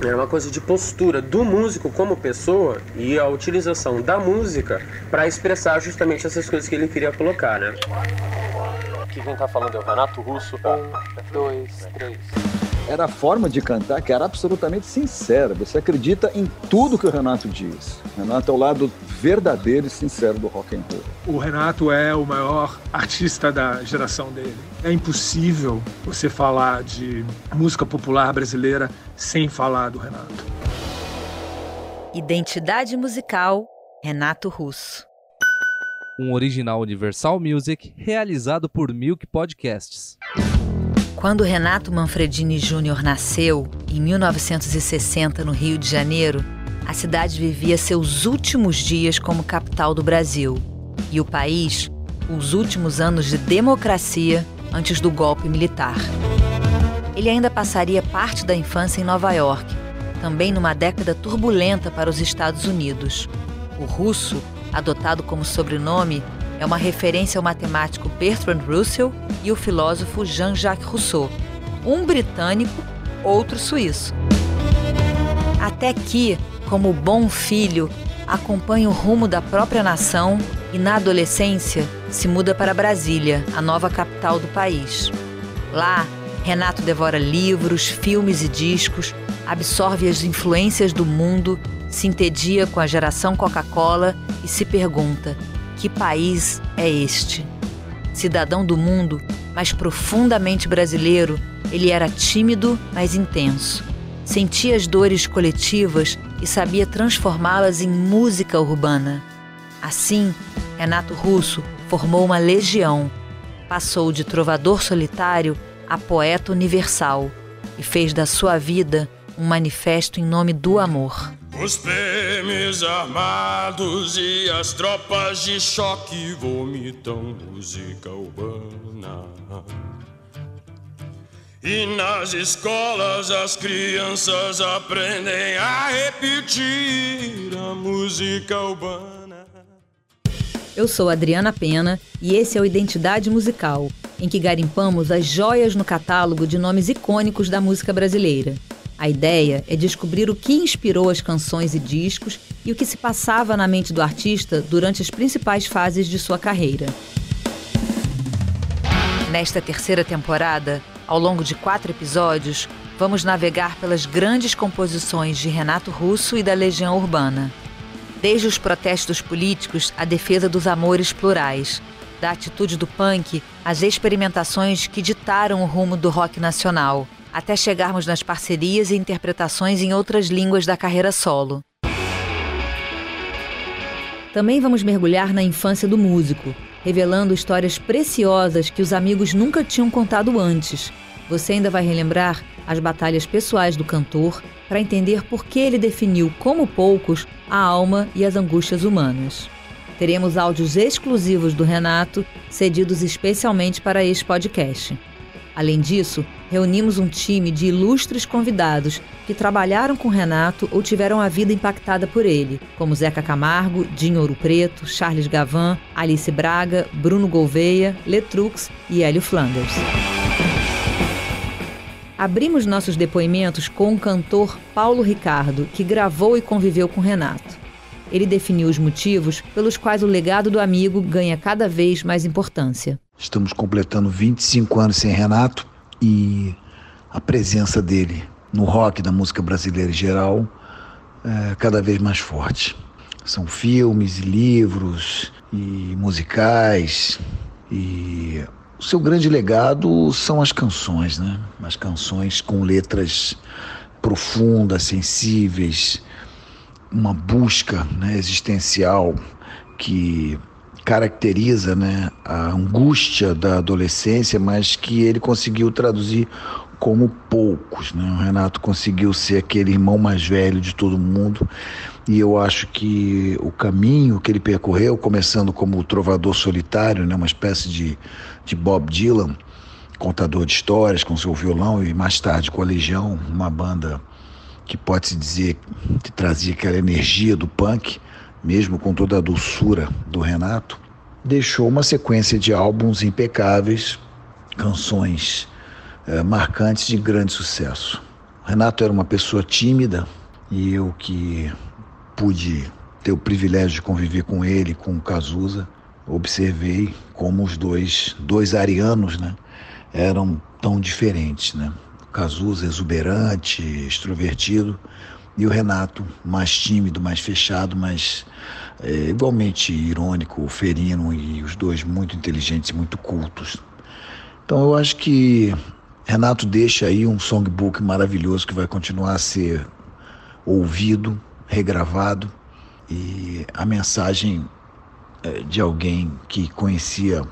É uma coisa de postura do músico como pessoa e a utilização da música para expressar justamente essas coisas que ele queria colocar, né? Aqui quem tá falando é o Renato Russo. Um, dois, três. Era a forma de cantar que era absolutamente sincera. Você acredita em tudo que o Renato diz. O Renato é o lado verdadeiro e sincero do rock and roll. O Renato é o maior artista da geração dele. É impossível você falar de música popular brasileira sem falar do Renato. Identidade musical Renato Russo. Um original Universal Music realizado por Milk Podcasts. Quando Renato Manfredini Júnior nasceu, em 1960, no Rio de Janeiro, a cidade vivia seus últimos dias como capital do Brasil. E o país, os últimos anos de democracia antes do golpe militar. Ele ainda passaria parte da infância em Nova York, também numa década turbulenta para os Estados Unidos. O russo, adotado como sobrenome, é uma referência ao matemático Bertrand Russell e o filósofo Jean-Jacques Rousseau, um britânico, outro suíço. Até que, como bom filho, acompanha o rumo da própria nação e, na adolescência, se muda para Brasília, a nova capital do país. Lá, Renato devora livros, filmes e discos, absorve as influências do mundo, se entedia com a geração Coca-Cola e se pergunta: que país é este? Cidadão do mundo, mas profundamente brasileiro, ele era tímido, mas intenso. Sentia as dores coletivas e sabia transformá-las em música urbana. Assim, Renato Russo formou uma legião, passou de trovador solitário a poeta universal e fez da sua vida um manifesto em nome do amor. Os PMs armados e as tropas de choque vomitam música urbana. E nas escolas as crianças aprendem a repetir a música urbana. Eu sou Adriana Pena e esse é o Identidade Musical, em que garimpamos as joias no catálogo de nomes icônicos da música brasileira. A ideia é descobrir o que inspirou as canções e discos e o que se passava na mente do artista durante as principais fases de sua carreira. Nesta terceira temporada, ao longo de quatro episódios, vamos navegar pelas grandes composições de Renato Russo e da Legião Urbana. Desde os protestos políticos à defesa dos amores plurais, da atitude do punk às experimentações que ditaram o rumo do rock nacional, até chegarmos nas parcerias e interpretações em outras línguas da carreira solo. Também vamos mergulhar na infância do músico, revelando histórias preciosas que os amigos nunca tinham contado antes. Você ainda vai relembrar as batalhas pessoais do cantor para entender por que ele definiu, como poucos, a alma e as angústias humanas. Teremos áudios exclusivos do Renato, cedidos especialmente para este podcast. Além disso, reunimos um time de ilustres convidados que trabalharam com Renato ou tiveram a vida impactada por ele, como Zeca Camargo, Dinho Ouro Preto, Charles Gavan, Alice Braga, Bruno Gouveia, Letrux e Hélio Flanders. Abrimos nossos depoimentos com o cantor Paulo Ricardo, que gravou e conviveu com Renato. Ele definiu os motivos pelos quais o legado do amigo ganha cada vez mais importância. Estamos completando 25 anos sem Renato e a presença dele no rock da música brasileira em geral é cada vez mais forte. São filmes livros e musicais e o seu grande legado são as canções, né? As canções com letras profundas, sensíveis, uma busca né, existencial que caracteriza né, a angústia da adolescência, mas que ele conseguiu traduzir como poucos. Né? O Renato conseguiu ser aquele irmão mais velho de todo mundo e eu acho que o caminho que ele percorreu, começando como trovador solitário, né, uma espécie de, de Bob Dylan, contador de histórias com seu violão e mais tarde com a Legião, uma banda que pode-se dizer que trazia aquela energia do punk, mesmo com toda a doçura do Renato, deixou uma sequência de álbuns impecáveis, canções é, marcantes de grande sucesso. Renato era uma pessoa tímida e eu que pude ter o privilégio de conviver com ele, com o Cazuza, observei como os dois, dois arianos, né, eram tão diferentes, né? Cazuza exuberante, extrovertido, e o Renato mais tímido, mais fechado, mas é, igualmente irônico, ferino e os dois muito inteligentes, muito cultos. Então eu acho que Renato deixa aí um songbook maravilhoso que vai continuar a ser ouvido, regravado e a mensagem é, de alguém que conhecia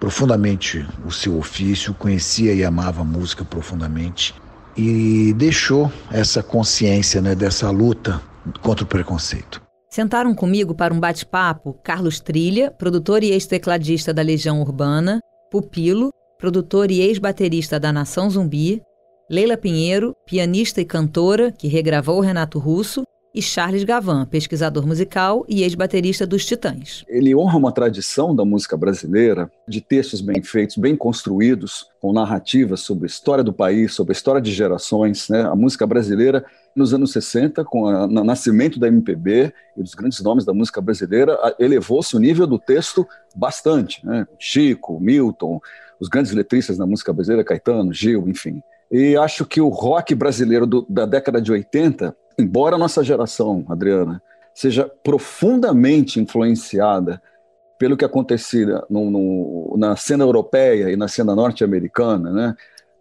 profundamente o seu ofício, conhecia e amava a música profundamente e deixou essa consciência né, dessa luta contra o preconceito. Sentaram comigo para um bate-papo Carlos Trilha, produtor e ex-tecladista da Legião Urbana, Pupilo, produtor e ex-baterista da Nação Zumbi, Leila Pinheiro, pianista e cantora, que regravou Renato Russo, e Charles Gavan, pesquisador musical e ex-baterista dos Titãs. Ele honra uma tradição da música brasileira de textos bem feitos, bem construídos, com narrativas sobre a história do país, sobre a história de gerações. Né? A música brasileira, nos anos 60, com o nascimento da MPB e dos grandes nomes da música brasileira, elevou-se o nível do texto bastante. Né? Chico, Milton, os grandes letristas da música brasileira, Caetano, Gil, enfim. E acho que o rock brasileiro do, da década de 80 embora a nossa geração, Adriana, seja profundamente influenciada pelo que acontecia no, no, na cena europeia e na cena norte-americana, né?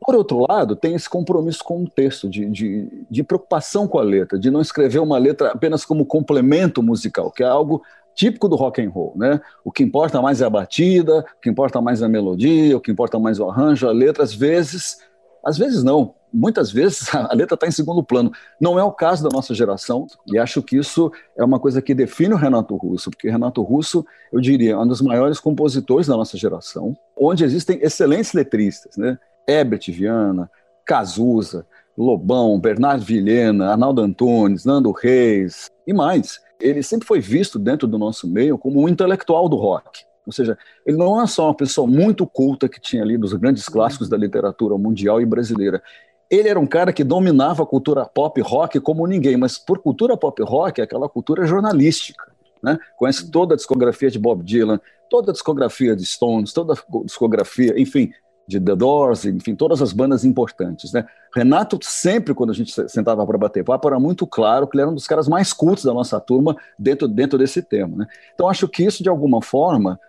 Por outro lado, tem esse compromisso com o texto, de, de, de, preocupação com a letra, de não escrever uma letra apenas como complemento musical, que é algo típico do rock and roll, né? O que importa mais é a batida, o que importa mais é a melodia, o que importa mais é o arranjo, a letra, às vezes, às vezes não, muitas vezes a letra está em segundo plano. Não é o caso da nossa geração, e acho que isso é uma coisa que define o Renato Russo, porque Renato Russo, eu diria, é um dos maiores compositores da nossa geração, onde existem excelentes letristas, né? Herbert Viana, Cazuza, Lobão, Bernardo Vilhena, Arnaldo Antunes, Nando Reis e mais. Ele sempre foi visto dentro do nosso meio como um intelectual do rock. Ou seja, ele não é só uma pessoa muito culta que tinha ali dos grandes clássicos da literatura mundial e brasileira ele era um cara que dominava a cultura pop rock como ninguém, mas por cultura pop rock, é aquela cultura jornalística. Né? Conhece toda a discografia de Bob Dylan, toda a discografia de Stones, toda a discografia, enfim, de The Doors, enfim, todas as bandas importantes. Né? Renato, sempre quando a gente sentava para bater papo, era muito claro que ele era um dos caras mais cultos da nossa turma dentro, dentro desse tema. Né? Então, acho que isso, de alguma forma,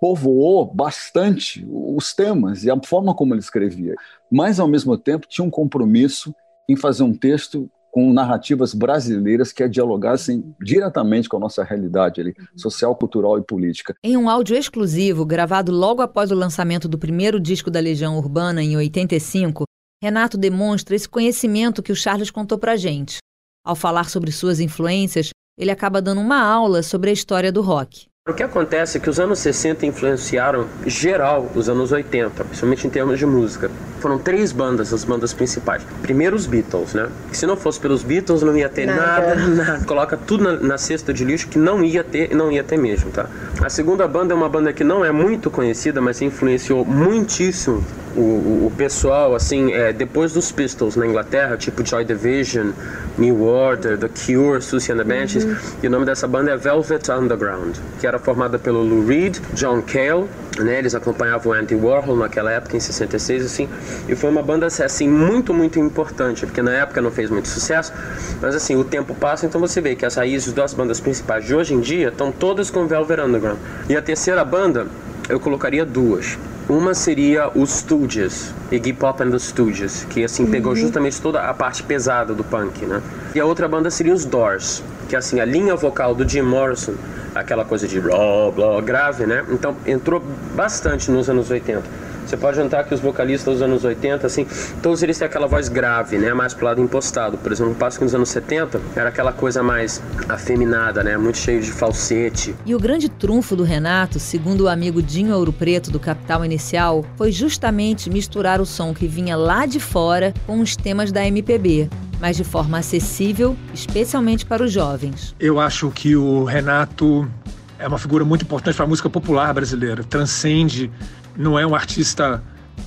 povoou bastante os temas e a forma como ele escrevia, mas ao mesmo tempo tinha um compromisso em fazer um texto com narrativas brasileiras que dialogassem diretamente com a nossa realidade ali, social, cultural e política. Em um áudio exclusivo gravado logo após o lançamento do primeiro disco da Legião Urbana em 85, Renato demonstra esse conhecimento que o Charles contou pra gente. Ao falar sobre suas influências, ele acaba dando uma aula sobre a história do rock. O que acontece é que os anos 60 influenciaram geral os anos 80, principalmente em termos de música. Foram três bandas, as bandas principais. Primeiro os Beatles, né? Que se não fosse pelos Beatles não ia ter nada, nada. nada. Coloca tudo na, na, cesta de lixo que não ia ter e não ia ter mesmo, tá? A segunda banda é uma banda que não é muito conhecida, mas influenciou muitíssimo o, o, pessoal, assim, é, depois dos Pistols na Inglaterra, tipo Joy Division, New Order, The Cure, Susie and the Banshees, uhum. e o nome dessa banda é Velvet Underground, que era formada pelo Lou Reed, John Cale, né, eles acompanhavam Andy Warhol naquela época, em 66, assim, e foi uma banda, assim, muito, muito importante, porque na época não fez muito sucesso, mas, assim, o tempo passa, então você vê que as raízes das bandas principais de hoje em dia estão todas com Velvet Underground. E a terceira banda, eu colocaria duas. Uma seria os Stooges, Iggy Pop and the Stooges, que assim uhum. pegou justamente toda a parte pesada do punk, né? E a outra banda seria os Doors, que assim a linha vocal do Jim Morrison, aquela coisa de blá blá grave, né? Então entrou bastante nos anos 80. Você pode notar que os vocalistas dos anos 80, assim, todos eles têm aquela voz grave, né? Mais pro lado impostado. Por exemplo, no passo que nos anos 70 era aquela coisa mais afeminada, né? Muito cheio de falsete. E o grande trunfo do Renato, segundo o amigo Dinho Ouro Preto do Capital Inicial, foi justamente misturar o som que vinha lá de fora com os temas da MPB mas de forma acessível, especialmente para os jovens. Eu acho que o Renato é uma figura muito importante para a música popular brasileira. Transcende não é um artista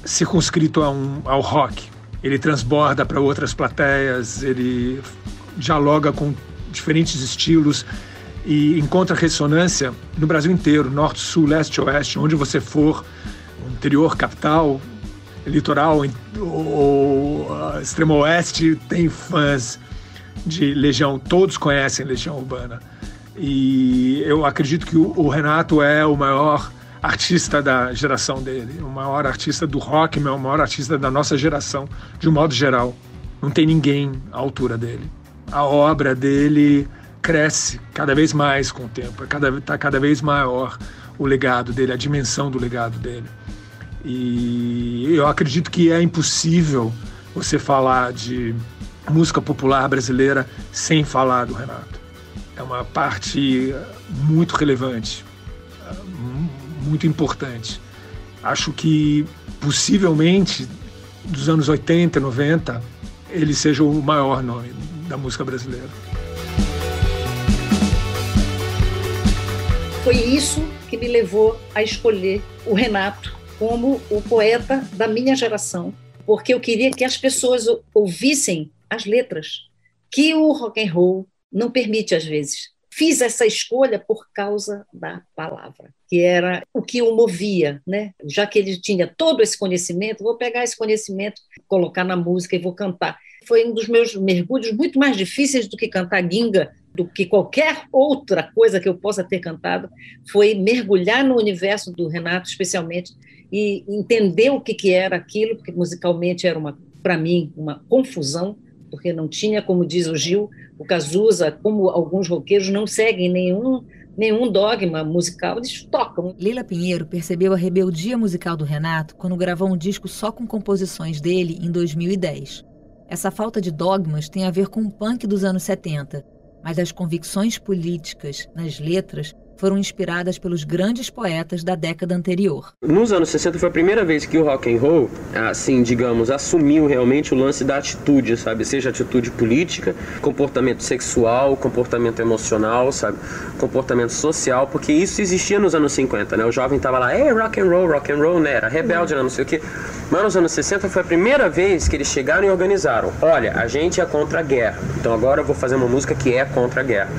circunscrito a um, ao rock. ele transborda para outras plateias, ele dialoga com diferentes estilos e encontra ressonância no Brasil inteiro, norte, sul, leste, oeste, onde você for, interior, capital, litoral ou uh, extremo oeste, tem fãs de Legião, todos conhecem Legião Urbana. E eu acredito que o Renato é o maior artista da geração dele, o maior artista do rock, o maior artista da nossa geração, de um modo geral. Não tem ninguém à altura dele. A obra dele cresce cada vez mais com o tempo, está cada, tá cada vez maior o legado dele, a dimensão do legado dele. E eu acredito que é impossível você falar de música popular brasileira sem falar do Renato. É uma parte muito relevante, muito importante. Acho que possivelmente dos anos 80, 90, ele seja o maior nome da música brasileira. Foi isso que me levou a escolher o Renato como o poeta da minha geração, porque eu queria que as pessoas ouvissem as letras, que o rock and roll não permite às vezes. Fiz essa escolha por causa da palavra, que era o que o movia, né? Já que ele tinha todo esse conhecimento, vou pegar esse conhecimento, colocar na música e vou cantar. Foi um dos meus mergulhos muito mais difíceis do que cantar Ginga, do que qualquer outra coisa que eu possa ter cantado, foi mergulhar no universo do Renato, especialmente, e entender o que, que era aquilo, porque musicalmente era uma, para mim, uma confusão, porque não tinha, como diz o Gil, o Cazuza, como alguns roqueiros não seguem nenhum nenhum dogma musical, eles tocam. Leila Pinheiro percebeu a rebeldia musical do Renato quando gravou um disco só com composições dele em 2010. Essa falta de dogmas tem a ver com o punk dos anos 70, mas as convicções políticas nas letras foram inspiradas pelos grandes poetas da década anterior. Nos anos 60 foi a primeira vez que o rock and roll, assim, digamos, assumiu realmente o lance da atitude, sabe? Seja atitude política, comportamento sexual, comportamento emocional, sabe? Comportamento social, porque isso existia nos anos 50, né? O jovem tava lá, é rock and roll, rock and roll, né? Era rebelde, não sei o quê. Mas nos anos 60 foi a primeira vez que eles chegaram e organizaram. Olha, a gente é contra a guerra, então agora eu vou fazer uma música que é contra a guerra.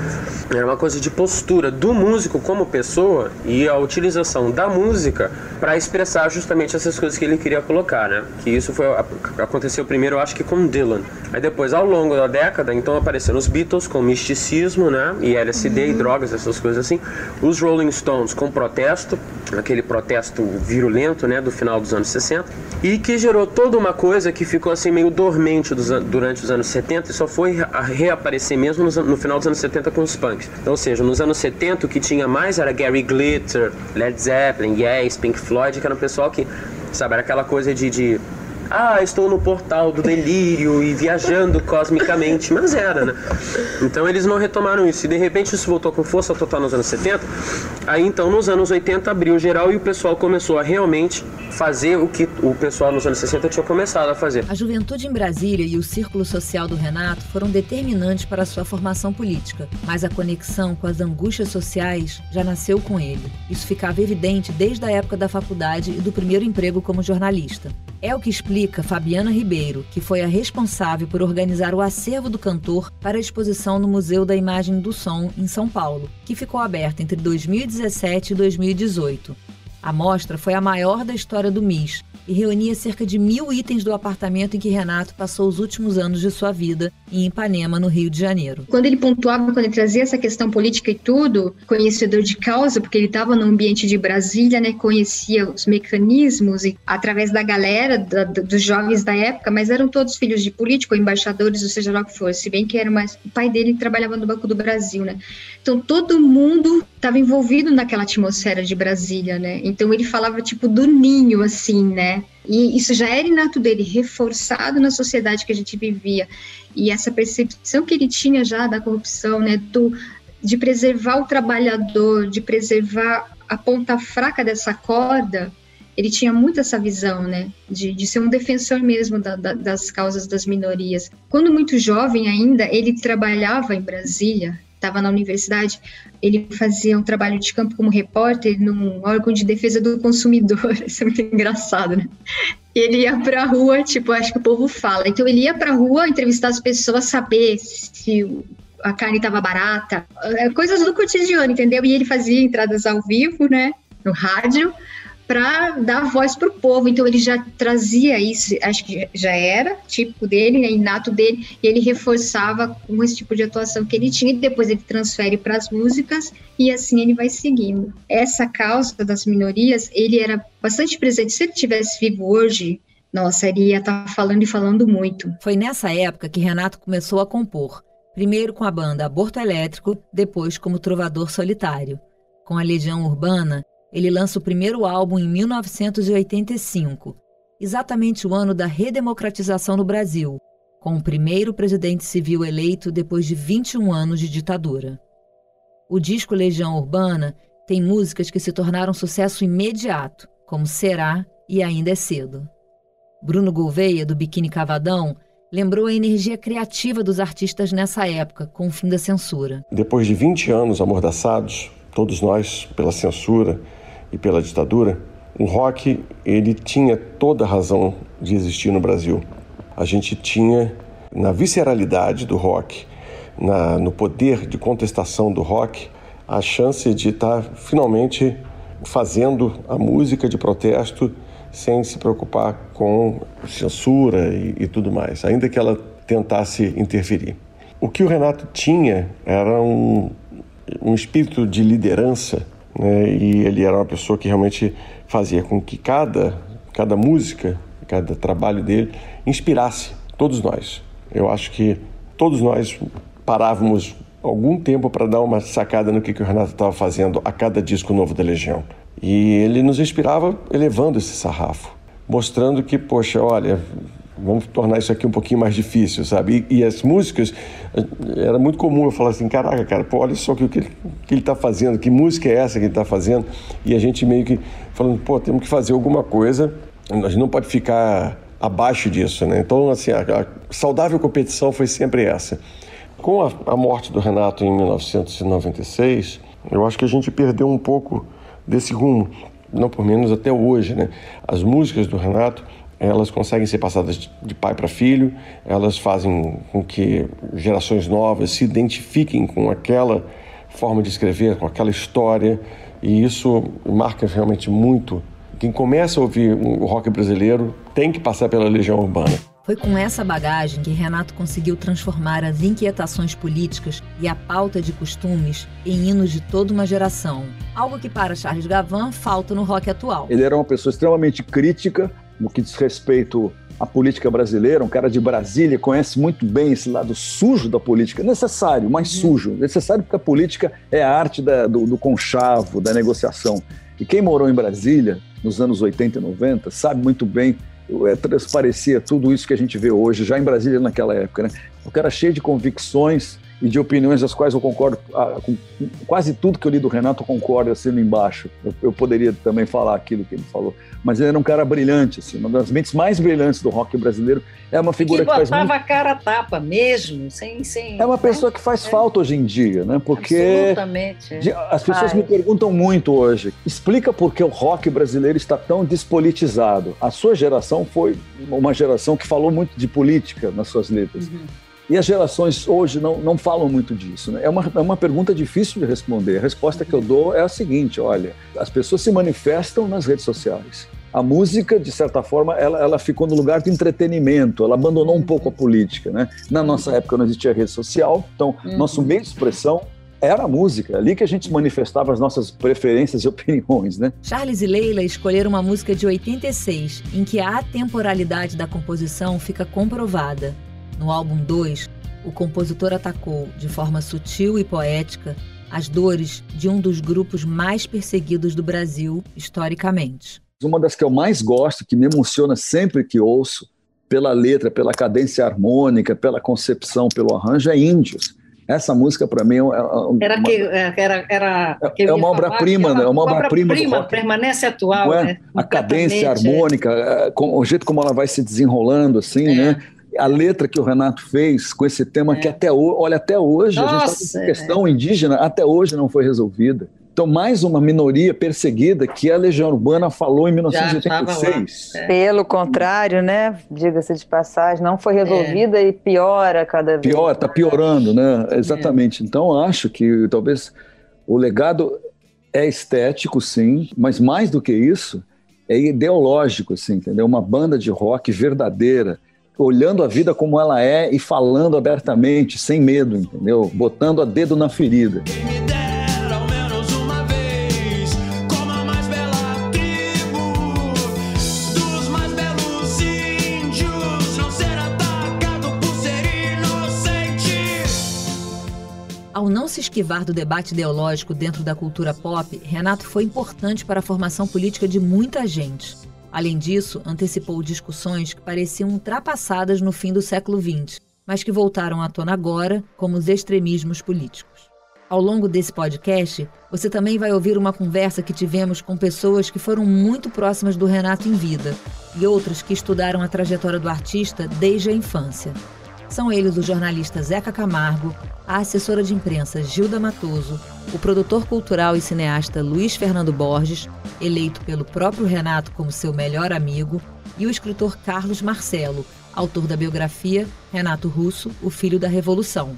Era uma coisa de postura do músico músico como pessoa e a utilização da música para expressar justamente essas coisas que ele queria colocar, né? Que isso foi aconteceu primeiro, eu acho que com Dylan. Aí depois, ao longo da década, então apareceram os Beatles com misticismo, né? E LSD uhum. e drogas, essas coisas assim. Os Rolling Stones com protesto, aquele protesto virulento, né? Do final dos anos 60. E que gerou toda uma coisa que ficou assim meio dormente dos, durante os anos 70 e só foi reaparecer mesmo no, no final dos anos 70 com os punks. Então, ou seja, nos anos 70 o que tinha mais era Gary Glitter, Led Zeppelin, Yes, Pink Floyd, que era um pessoal que, sabe, era aquela coisa de, de ah, estou no portal do delírio e viajando cosmicamente, mas era, né? Então eles não retomaram isso. E de repente isso voltou com força total nos anos 70. Aí então nos anos 80 abriu geral e o pessoal começou a realmente fazer o que o pessoal nos anos 60 tinha começado a fazer. A juventude em Brasília e o círculo social do Renato foram determinantes para a sua formação política, mas a conexão com as angústias sociais já nasceu com ele. Isso ficava evidente desde a época da faculdade e do primeiro emprego como jornalista. É o que explica Fabiana Ribeiro, que foi a responsável por organizar o acervo do cantor para a exposição no Museu da Imagem do Som, em São Paulo, que ficou aberta entre 2017 e 2018. A mostra foi a maior da história do MIS e reunia cerca de mil itens do apartamento em que Renato passou os últimos anos de sua vida, em Ipanema, no Rio de Janeiro. Quando ele pontuava, quando ele trazia essa questão política e tudo, conhecedor de causa, porque ele estava no ambiente de Brasília, né, conhecia os mecanismos e através da galera, da, dos jovens da época, mas eram todos filhos de político, embaixadores, ou seja lá o que fosse, se bem que era mais... O pai dele trabalhava no Banco do Brasil, né? Então todo mundo estava envolvido naquela atmosfera de Brasília, né? Então ele falava tipo do ninho, assim, né? E isso já era inato dele, reforçado na sociedade que a gente vivia. E essa percepção que ele tinha já da corrupção, né? Do, de preservar o trabalhador, de preservar a ponta fraca dessa corda, ele tinha muito essa visão, né, de, de ser um defensor mesmo da, da, das causas das minorias. Quando muito jovem ainda, ele trabalhava em Brasília, estava na universidade, ele fazia um trabalho de campo como repórter num órgão de defesa do consumidor. Isso é muito engraçado, né? Ele ia pra rua, tipo, acho que o povo fala. Então ele ia pra rua entrevistar as pessoas, saber se a carne estava barata, é, coisas do cotidiano, entendeu? E ele fazia entradas ao vivo, né, no rádio, para dar voz para o povo. Então ele já trazia isso, acho que já era tipo dele, né, inato dele, e ele reforçava com esse tipo de atuação que ele tinha, e depois ele transfere para as músicas, e assim ele vai seguindo. Essa causa das minorias, ele era bastante presente. Se ele tivesse vivo hoje, nossa, ele ia estar tá falando e falando muito. Foi nessa época que Renato começou a compor. Primeiro com a banda Aborto Elétrico, depois como trovador solitário. Com a Legião Urbana, ele lança o primeiro álbum em 1985, exatamente o ano da redemocratização no Brasil, com o primeiro presidente civil eleito depois de 21 anos de ditadura. O disco Legião Urbana tem músicas que se tornaram sucesso imediato, como Será e Ainda é Cedo. Bruno Gouveia, do Biquíni Cavadão, lembrou a energia criativa dos artistas nessa época, com o fim da censura. Depois de 20 anos amordaçados, todos nós, pela censura, e pela ditadura, o rock ele tinha toda a razão de existir no Brasil. A gente tinha na visceralidade do rock, na, no poder de contestação do rock, a chance de estar finalmente fazendo a música de protesto sem se preocupar com censura e, e tudo mais, ainda que ela tentasse interferir. O que o Renato tinha era um, um espírito de liderança né? e ele era uma pessoa que realmente fazia com que cada, cada música, cada trabalho dele inspirasse todos nós. Eu acho que todos nós parávamos algum tempo para dar uma sacada no que, que o Renato estava fazendo a cada disco novo da Legião. E ele nos inspirava elevando esse sarrafo, mostrando que, poxa, olha, vamos tornar isso aqui um pouquinho mais difícil, sabe? E, e as músicas, era muito comum eu falar assim, caraca, cara, pô, olha só o que, que, que ele está fazendo, que música é essa que ele está fazendo? E a gente meio que falando, pô, temos que fazer alguma coisa, a gente não pode ficar abaixo disso, né? Então, assim, a, a saudável competição foi sempre essa. Com a, a morte do Renato em 1996, eu acho que a gente perdeu um pouco desse rumo, não por menos até hoje, né? As músicas do Renato elas conseguem ser passadas de pai para filho, elas fazem com que gerações novas se identifiquem com aquela forma de escrever, com aquela história, e isso marca realmente muito. Quem começa a ouvir o rock brasileiro tem que passar pela Legião Urbana. Foi com essa bagagem que Renato conseguiu transformar as inquietações políticas e a pauta de costumes em hinos de toda uma geração. Algo que para Charles Gavan falta no rock atual. Ele era uma pessoa extremamente crítica no que diz respeito à política brasileira, um cara de Brasília, conhece muito bem esse lado sujo da política, necessário, mas uhum. sujo, necessário porque a política é a arte da, do, do conchavo, da negociação. E quem morou em Brasília nos anos 80 e 90 sabe muito bem é, transparecia tudo isso que a gente vê hoje, já em Brasília naquela época. Né? O cara cheio de convicções, e de opiniões das quais eu concordo, ah, com quase tudo que eu li do Renato eu concordo assino embaixo. Eu, eu, poderia também falar aquilo que ele falou. Mas ele era um cara brilhante, assim, uma das mentes mais brilhantes do rock brasileiro. É uma figura que, que faz muito... a cara a tapa mesmo, sem, sem... É uma pessoa que faz é. falta hoje em dia, né? Porque Absolutamente. as pessoas me perguntam muito hoje, explica por que o rock brasileiro está tão despolitizado. A sua geração foi uma geração que falou muito de política nas suas letras. Uhum. E as gerações hoje não, não falam muito disso. Né? É, uma, é uma pergunta difícil de responder. A resposta que eu dou é a seguinte: olha, as pessoas se manifestam nas redes sociais. A música, de certa forma, ela, ela ficou no lugar de entretenimento, ela abandonou um pouco a política. Né? Na nossa época não existia rede social, então uhum. nosso meio de expressão era a música, ali que a gente manifestava as nossas preferências e opiniões, né? Charles e Leila escolheram uma música de 86, em que a atemporalidade da composição fica comprovada. No álbum 2, o compositor atacou, de forma sutil e poética, as dores de um dos grupos mais perseguidos do Brasil historicamente. Uma das que eu mais gosto, que me emociona sempre que ouço, pela letra, pela cadência harmônica, pela concepção, pelo arranjo, é Índios. Essa música, para mim, é uma, era, que, é, era, era é, é uma obra-prima, né? É uma obra-prima. Obra permanece atual. É? Né? A cadência harmônica, o jeito como ela vai se desenrolando, assim, é. né? A letra que o Renato fez com esse tema é. que até hoje, olha, até hoje, Nossa, a gente tá com questão é. indígena, até hoje não foi resolvida. Então, mais uma minoria perseguida que a Legião Urbana falou em 1986. É. Pelo contrário, né? Diga-se de passagem, não foi resolvida é. e piora cada vez. Pior, está piorando, né? Exatamente. É. Então, acho que talvez o legado é estético, sim, mas mais do que isso, é ideológico, assim, entendeu? Uma banda de rock verdadeira, olhando a vida como ela é e falando abertamente, sem medo, entendeu? Botando a dedo na ferida. Ao não se esquivar do debate ideológico dentro da cultura pop, Renato foi importante para a formação política de muita gente. Além disso, antecipou discussões que pareciam ultrapassadas no fim do século XX, mas que voltaram à tona agora, como os extremismos políticos. Ao longo desse podcast, você também vai ouvir uma conversa que tivemos com pessoas que foram muito próximas do Renato em vida e outras que estudaram a trajetória do artista desde a infância. São eles o jornalista Zeca Camargo, a assessora de imprensa Gilda Matoso, o produtor cultural e cineasta Luiz Fernando Borges, eleito pelo próprio Renato como seu melhor amigo, e o escritor Carlos Marcelo, autor da biografia Renato Russo, o Filho da Revolução.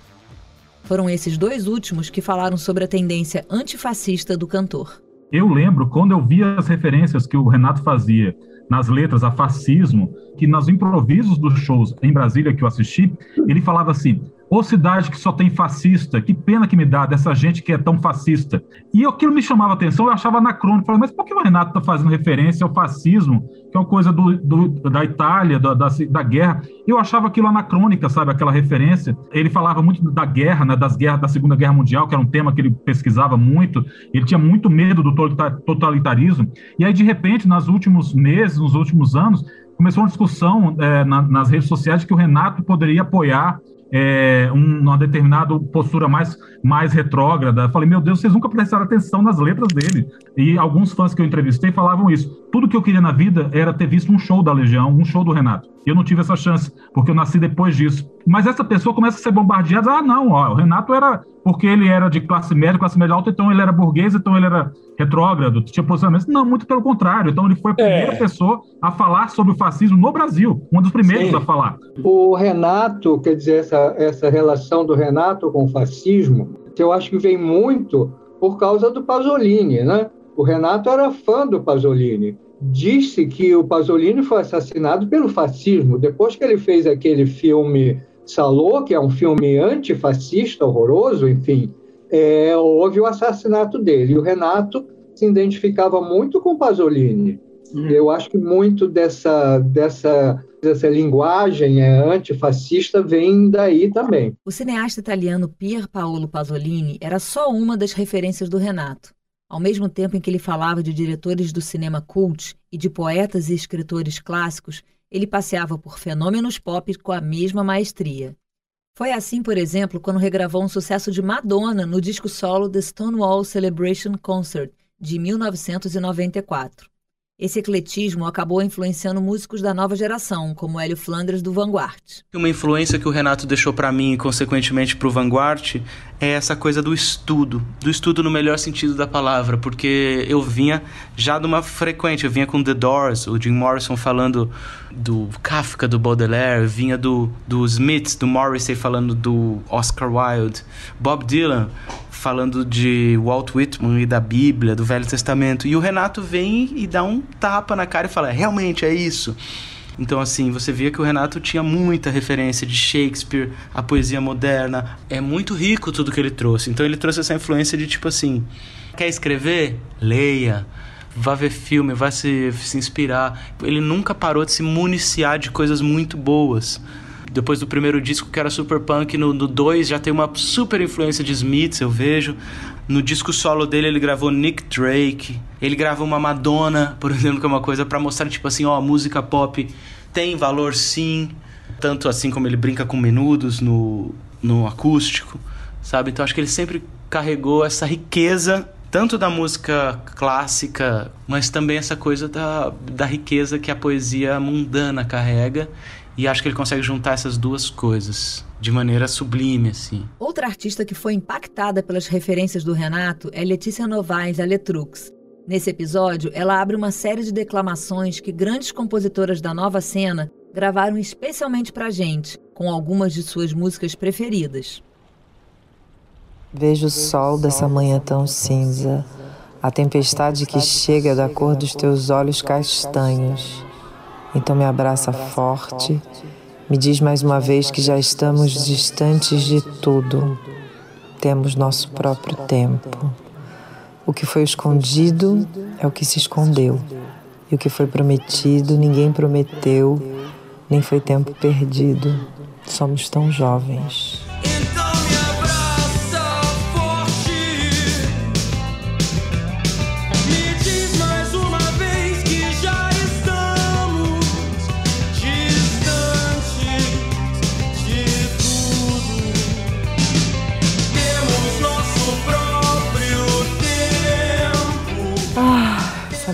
Foram esses dois últimos que falaram sobre a tendência antifascista do cantor. Eu lembro quando eu via as referências que o Renato fazia nas letras a fascismo, que nos improvisos dos shows em Brasília que eu assisti, ele falava assim: Ô cidade que só tem fascista, que pena que me dá dessa gente que é tão fascista. E aquilo me chamava atenção, eu achava anacrônico. Falei, mas por que o Renato está fazendo referência ao fascismo, que é uma coisa do, do, da Itália, da, da, da, guerra? Eu achava aquilo anacrônica, sabe, aquela referência. Ele falava muito da guerra, né, das guerras da Segunda Guerra Mundial, que era um tema que ele pesquisava muito. Ele tinha muito medo do totalitarismo. E aí, de repente, nos últimos meses, nos últimos anos, começou uma discussão é, na, nas redes sociais de que o Renato poderia apoiar é, um, uma determinada postura mais, mais retrógrada. Eu falei, meu Deus, vocês nunca prestaram atenção nas letras dele. E alguns fãs que eu entrevistei falavam isso. Tudo que eu queria na vida era ter visto um show da Legião, um show do Renato. E eu não tive essa chance, porque eu nasci depois disso. Mas essa pessoa começa a ser bombardeada. Ah, não, ó, o Renato era porque ele era de classe média, classe média alta, então ele era burguês, então ele era retrógrado, tinha posicionamento. Não, muito pelo contrário. Então ele foi a primeira é. pessoa a falar sobre o fascismo no Brasil, um dos primeiros Sim. a falar. O Renato, quer dizer, essa, essa relação do Renato com o fascismo, que eu acho que vem muito por causa do Pasolini, né? O Renato era fã do Pasolini. Disse que o Pasolini foi assassinado pelo fascismo. Depois que ele fez aquele filme Salô, que é um filme antifascista, horroroso, enfim, é, houve o assassinato dele. E o Renato se identificava muito com Pasolini. Hum. Eu acho que muito dessa, dessa, dessa linguagem é, antifascista vem daí também. O cineasta italiano Pier Paolo Pasolini era só uma das referências do Renato. Ao mesmo tempo em que ele falava de diretores do cinema cult e de poetas e escritores clássicos, ele passeava por fenômenos pop com a mesma maestria. Foi assim, por exemplo, quando regravou um sucesso de Madonna no disco solo The Stonewall Celebration Concert, de 1994. Esse ecletismo acabou influenciando músicos da nova geração, como Hélio Flandres do Vanguard. Uma influência que o Renato deixou para mim e consequentemente para o Vanguard é essa coisa do estudo, do estudo no melhor sentido da palavra, porque eu vinha já de uma frequente, eu vinha com The Doors, o Jim Morrison falando do Kafka, do Baudelaire, vinha do, do Smiths, do Morrissey falando do Oscar Wilde, Bob Dylan falando de Walt Whitman e da Bíblia, do Velho Testamento. E o Renato vem e dá um tapa na cara e fala: realmente é isso. Então, assim, você via que o Renato tinha muita referência de Shakespeare, a poesia moderna. É muito rico tudo que ele trouxe. Então, ele trouxe essa influência de tipo assim: quer escrever? Leia. Vá ver filme, vá se, se inspirar. Ele nunca parou de se municiar de coisas muito boas depois do primeiro disco que era super punk, no 2 já tem uma super influência de Smiths, eu vejo. No disco solo dele ele gravou Nick Drake, ele gravou uma Madonna, por exemplo, que é uma coisa para mostrar tipo assim, ó, música pop tem valor sim, tanto assim como ele brinca com menudos no no acústico, sabe? Então acho que ele sempre carregou essa riqueza tanto da música clássica, mas também essa coisa da, da riqueza que a poesia mundana carrega E acho que ele consegue juntar essas duas coisas de maneira sublime, assim. Outra artista que foi impactada pelas referências do Renato é Letícia Novaes, a Letrux. Nesse episódio, ela abre uma série de declamações que grandes compositoras da nova cena gravaram especialmente pra gente, com algumas de suas músicas preferidas. Vejo o sol dessa manhã tão cinza, a tempestade que chega da cor dos teus olhos castanhos. Então me abraça forte, me diz mais uma vez que já estamos distantes de tudo. Temos nosso próprio tempo. O que foi escondido é o que se escondeu. E o que foi prometido, ninguém prometeu, nem foi tempo perdido. Somos tão jovens.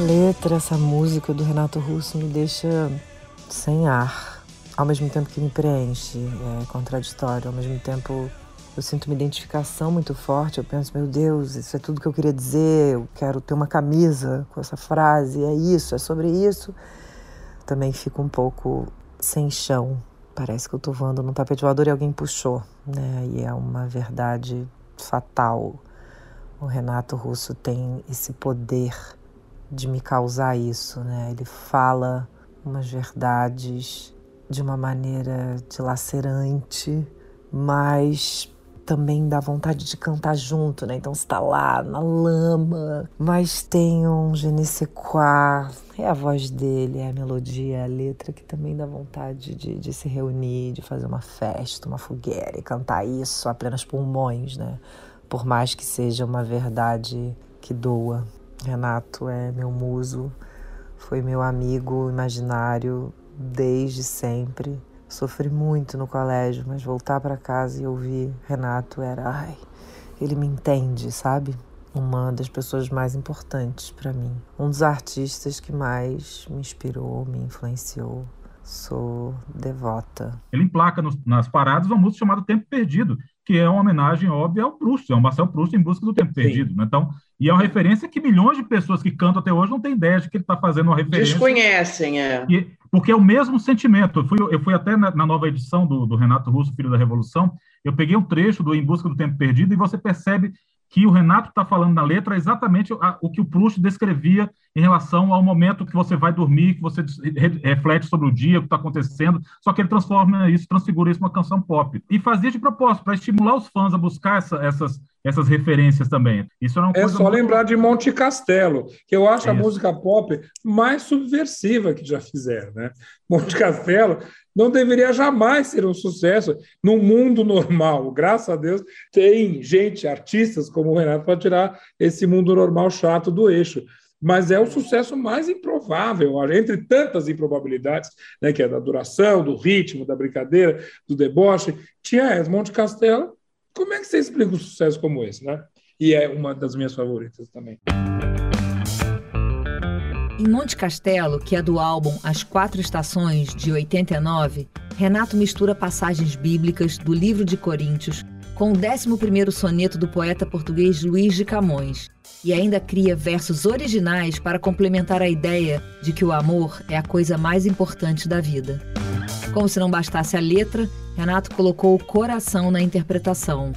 Letra, essa música do Renato Russo me deixa sem ar, ao mesmo tempo que me preenche, é contraditório, ao mesmo tempo eu sinto uma identificação muito forte. Eu penso, meu Deus, isso é tudo que eu queria dizer. Eu quero ter uma camisa com essa frase. É isso, é sobre isso. Também fico um pouco sem chão. Parece que eu estou voando num tapete voador e alguém puxou, né? E é uma verdade fatal. O Renato Russo tem esse poder de me causar isso, né? Ele fala umas verdades de uma maneira dilacerante, mas também dá vontade de cantar junto, né? Então está lá na lama, mas tem um je ne sais quoi, é a voz dele, é a melodia, é a letra que também dá vontade de, de se reunir, de fazer uma festa, uma fogueira e cantar isso a plenos pulmões, né? Por mais que seja uma verdade que doa. Renato é meu muso, foi meu amigo imaginário desde sempre. Sofri muito no colégio, mas voltar para casa e ouvir Renato era, ai, ele me entende, sabe? Uma das pessoas mais importantes para mim, um dos artistas que mais me inspirou, me influenciou. Sou devota. Ele emplaca nos, nas paradas uma música chamada Tempo Perdido, que é uma homenagem óbvia ao Proust, é um Marcel Proust em busca do tempo Sim. perdido. Né? Então, e é uma referência que milhões de pessoas que cantam até hoje não têm ideia de que ele está fazendo uma referência. Desconhecem, é. E, porque é o mesmo sentimento. Eu fui, eu fui até na, na nova edição do, do, Renato Russo, Filho da Revolução, eu peguei um trecho do Em Busca do Tempo Perdido e você percebe que o Renato está falando na letra exatamente o que o Proust descrevia em relação ao momento que você vai dormir, que você reflete sobre o dia, o que está acontecendo, só que ele transforma isso, transfigura isso numa canção pop. E fazia de propósito, para estimular os fãs a buscar essa, essas, essas referências também. Isso é só muito... lembrar de Monte Castelo, que eu acho a música pop mais subversiva que já fizeram. Né? Monte Castelo não deveria jamais ser um sucesso no mundo normal. Graças a Deus tem gente, artistas como o Renato, para tirar esse mundo normal chato do eixo mas é o sucesso mais improvável, entre tantas improbabilidades, né, que é da duração, do ritmo, da brincadeira, do deboche. Essa, Monte Castelo. Como é que você explica um sucesso como esse, né? E é uma das minhas favoritas também. Em Monte Castelo, que é do álbum As Quatro Estações, de 89, Renato mistura passagens bíblicas do livro de Coríntios com o 11º soneto do poeta português Luís de Camões, e ainda cria versos originais para complementar a ideia de que o amor é a coisa mais importante da vida. Como se não bastasse a letra, Renato colocou o coração na interpretação.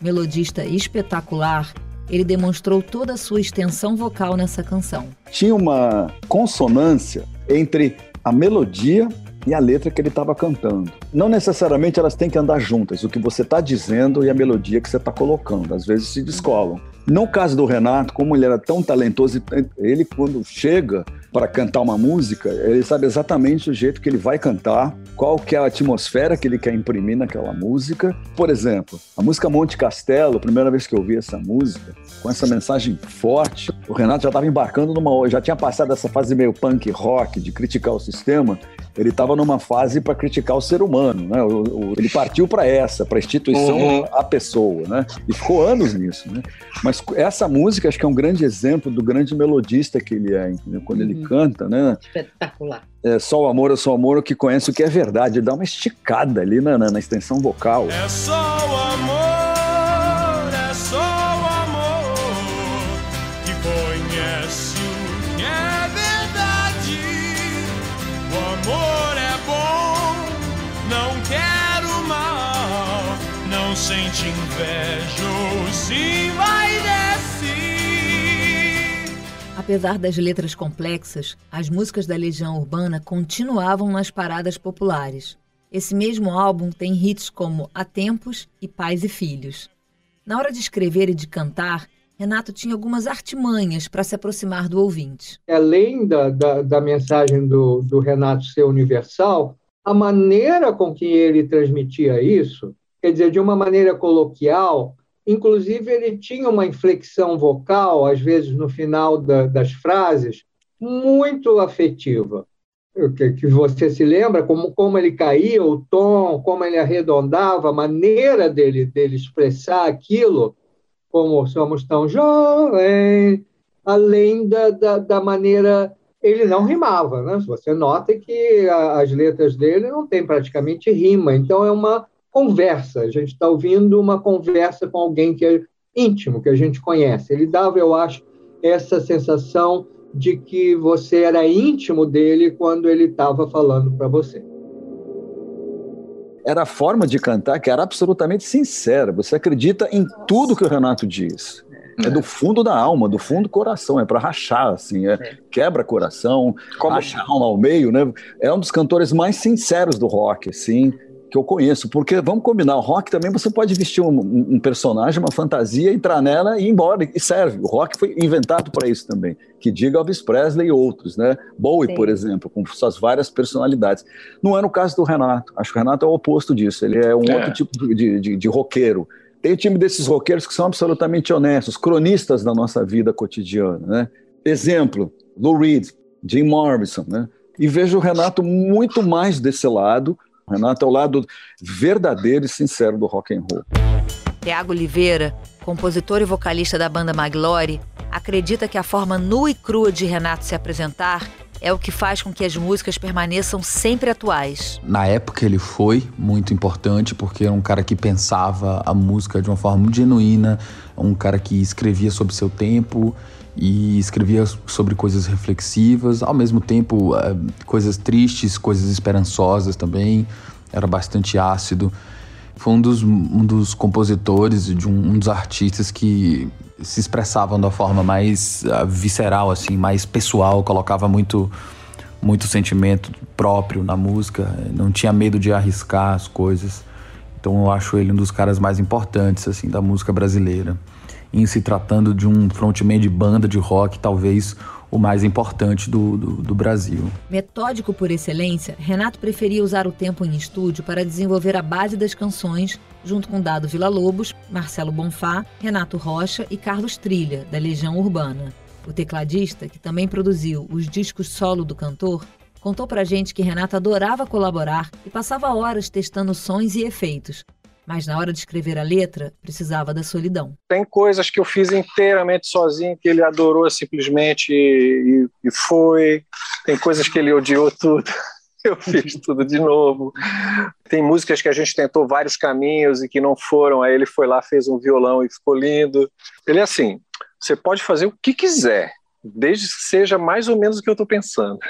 Melodista espetacular, ele demonstrou toda a sua extensão vocal nessa canção. Tinha uma consonância entre a melodia e a letra que ele estava cantando. Não necessariamente elas têm que andar juntas, o que você está dizendo e a melodia que você está colocando. Às vezes se descolam. No caso do Renato, como ele era tão talentoso, ele quando chega para cantar uma música, ele sabe exatamente o jeito que ele vai cantar, qual que é a atmosfera que ele quer imprimir naquela música. Por exemplo, a música Monte Castelo, primeira vez que eu ouvi essa música, com essa mensagem forte, o Renato já estava embarcando numa, já tinha passado essa fase meio punk rock de criticar o sistema, Ele estava numa fase para criticar o ser humano, né? O, o, ele partiu para essa, para a instituição, uhum. a pessoa, né? E ficou anos nisso, né? Mas essa música acho que é um grande exemplo do grande melodista que ele é, entendeu? quando uhum. ele canta, né? Espetacular. É só o amor, é só o amor, o que conhece o que é verdade. Ele dá uma esticada ali na, na, na extensão vocal. É só o amor, é só o amor que conhece o que é sente inveja ou se vai Apesar das letras complexas, as músicas da Legião Urbana continuavam nas paradas populares. Esse mesmo álbum tem hits como Há Tempos e Pais e Filhos. Na hora de escrever e de cantar, Renato tinha algumas artimanhas para se aproximar do ouvinte. Além da, da, da mensagem do, do Renato ser universal, a maneira com que ele transmitia isso, quer dizer, de uma maneira coloquial, Inclusive, ele tinha uma inflexão vocal, às vezes no final da, das frases, muito afetiva. Que, que, você se lembra, como, como ele caía, o tom, como ele arredondava, a maneira dele, dele expressar aquilo, como somos tão jovens, além da, da, da maneira. Ele não rimava, né? Você nota que a, as letras dele não têm praticamente rima, então é uma conversa, a gente está ouvindo uma conversa com alguém que é íntimo, que a gente conhece. Ele dava, eu acho, essa sensação de que você era íntimo dele quando ele estava falando para você. Era a forma de cantar que era absolutamente sincera. Você acredita em tudo que o Renato diz. É do fundo da alma, do fundo do coração, é para rachar, assim, é, é. quebra coração, Como... racha a alma ao meio, né? É um dos cantores mais sinceros do rock, assim que eu conheço, porque vamos combinar, o rock também você pode vestir um, um, personagem, uma fantasia, entrar nela e ir embora, e serve. O rock foi inventado para isso também, que diga Elvis Presley e outros, né? Bowie, Sim. por exemplo, com suas várias personalidades. Não é no caso do Renato, acho que o Renato é o oposto disso, ele é um é. outro tipo de, de, de roqueiro. Tem o time desses roqueiros que são absolutamente honestos, cronistas da nossa vida cotidiana, né? Exemplo, Lou Reed, Jim Morrison, né? E vejo o Renato muito mais desse lado, Renato é o lado verdadeiro e sincero do rock and roll. Tiago Oliveira, compositor e vocalista da banda Maglore, acredita que a forma nua e crua de Renato se apresentar é o que faz com que as músicas permaneçam sempre atuais. Na época ele foi muito importante porque era um cara que pensava a música de uma forma muito genuína, um cara que escrevia sobre seu tempo e escrevia sobre coisas reflexivas, ao mesmo tempo eh, coisas tristes, coisas esperançosas também. Era bastante ácido. Foi um dos, um dos compositores, de um, um dos artistas que se expressavam da forma mais uh, visceral, assim, mais pessoal, colocava muito muito sentimento próprio na música, não tinha medo de arriscar as coisas. Então eu acho ele um dos caras mais importantes assim da música brasileira em se tratando de um frontman de banda de rock, talvez o mais importante do, do, do, Brasil. Metódico por excelência, Renato preferia usar o tempo em estúdio para desenvolver a base das canções, junto com Dado Villa-Lobos, Marcelo Bonfá, Renato Rocha e Carlos Trilha, da Legião Urbana. O tecladista, que também produziu os discos solo do cantor, contou pra gente que Renato adorava colaborar e passava horas testando sons e efeitos, mas na hora de escrever a letra, precisava da solidão. Tem coisas que eu fiz inteiramente sozinho, que ele adorou simplesmente e, e foi. Tem coisas que ele odiou tudo. Eu fiz tudo de novo. Tem músicas que a gente tentou vários caminhos e que não foram, aí ele foi lá, fez um violão e ficou lindo. Ele é assim: você pode fazer o que quiser, desde que seja mais ou menos o que eu estou pensando.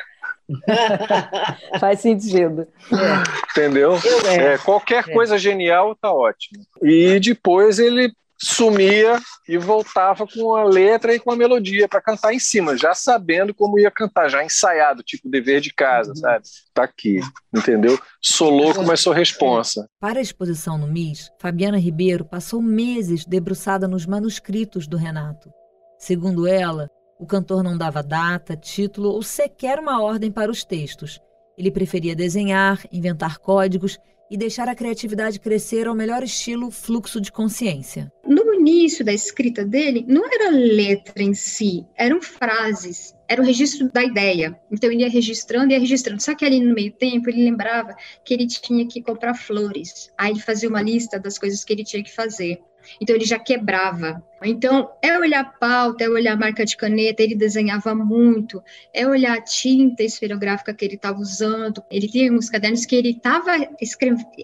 Faz sentido. É. Entendeu? É, qualquer é. coisa genial tá ótimo. E depois ele sumia e voltava com a letra e com a melodia para cantar em cima, já sabendo como ia cantar, já ensaiado, tipo dever de casa, uhum. sabe? Tá aqui, entendeu? Sou louco, mas sou responsa. Para a exposição no MIS, Fabiana Ribeiro passou meses debruçada nos manuscritos do Renato. Segundo ela, o cantor não dava data, título ou sequer uma ordem para os textos. Ele preferia desenhar, inventar códigos e deixar a criatividade crescer ao melhor estilo fluxo de consciência. No início da escrita dele, não era letra em si, eram frases. era o registro da ideia. Então ele ia registrando, ia registrando. Só que ali no meio tempo ele lembrava que ele tinha que comprar flores. Aí ele fazia uma lista das coisas que ele tinha que fazer. Então ele já quebrava. Então é olhar a pauta, é olhar a marca de caneta, ele desenhava muito, é olhar a tinta esferográfica que ele estava usando. Ele tinha uns cadernos que ele estava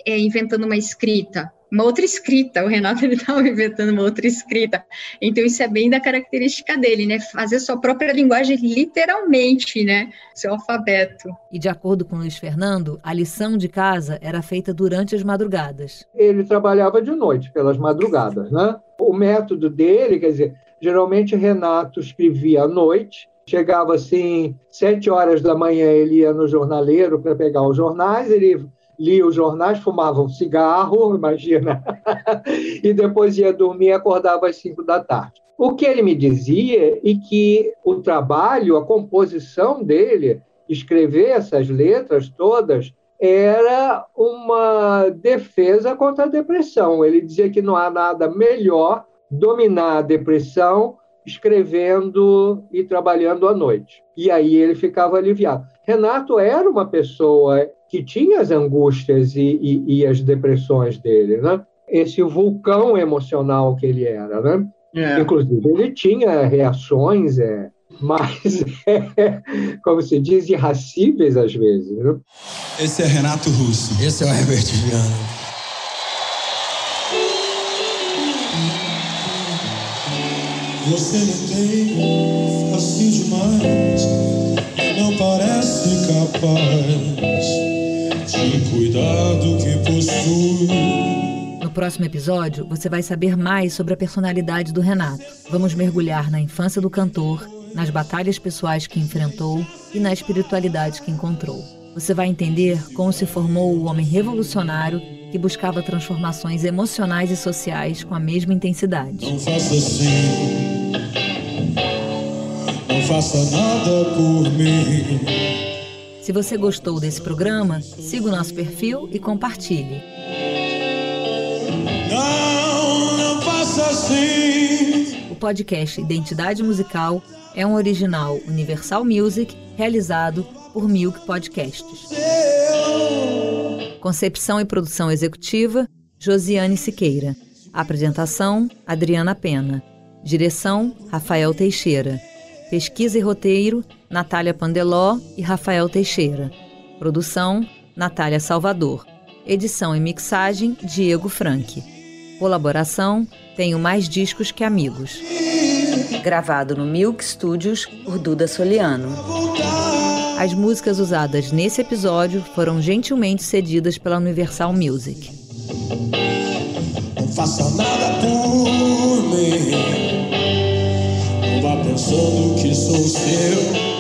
é, inventando uma escrita uma outra escrita. O Renato ele estava inventando uma outra escrita. Então isso é bem da característica dele, né? Fazer sua própria linguagem literalmente, né? Seu alfabeto. E de acordo com Luiz Fernando, a lição de casa era feita durante as madrugadas. Ele trabalhava de noite, pelas madrugadas, né? O método dele, quer dizer, geralmente Renato escrevia à noite, chegava assim, sete horas da manhã ele ia no jornaleiro para pegar os jornais, ele lia os jornais, fumava um cigarro, imagina, e depois ia dormir e acordava às cinco da tarde. O que ele me dizia é que o trabalho, a composição dele, escrever essas letras todas, era uma defesa contra a depressão. Ele dizia que não há nada melhor dominar a depressão escrevendo e trabalhando à noite. E aí ele ficava aliviado. Renato era uma pessoa que tinha as angústias e, e, e, as depressões dele, né? Esse vulcão emocional que ele era, né? É. Inclusive, ele tinha reações é, mais, é, como se diz, irracíveis às vezes. Né? Esse é Renato Russo. Esse é o Herbert Viana. Você não tem assim demais, não parece capaz cuidado que possui. No próximo episódio, você vai saber mais sobre a personalidade do Renato. Vamos mergulhar na infância do cantor, nas batalhas pessoais que enfrentou e na espiritualidade que encontrou. Você vai entender como se formou o homem revolucionário que buscava transformações emocionais e sociais com a mesma intensidade. Não faça assim, não faça nada por mim. Se você gostou desse programa, siga o nosso perfil e compartilhe. Não, não faça assim. O podcast Identidade Musical é um original Universal Music realizado por Milk Podcasts. Concepção e produção executiva, Josiane Siqueira. Apresentação, Adriana Pena. Direção, Rafael Teixeira. Pesquisa e roteiro, Natália Pandeló e Rafael Teixeira. Produção, Natália Salvador. Edição e mixagem, Diego Franck. Colaboração, Tenho Mais Discos Que Amigos. Gravado no Milk Studios por Duda Soliano. As músicas usadas nesse episódio foram gentilmente cedidas pela Universal Music. Não faça nada por mim. Pensando que sou seu.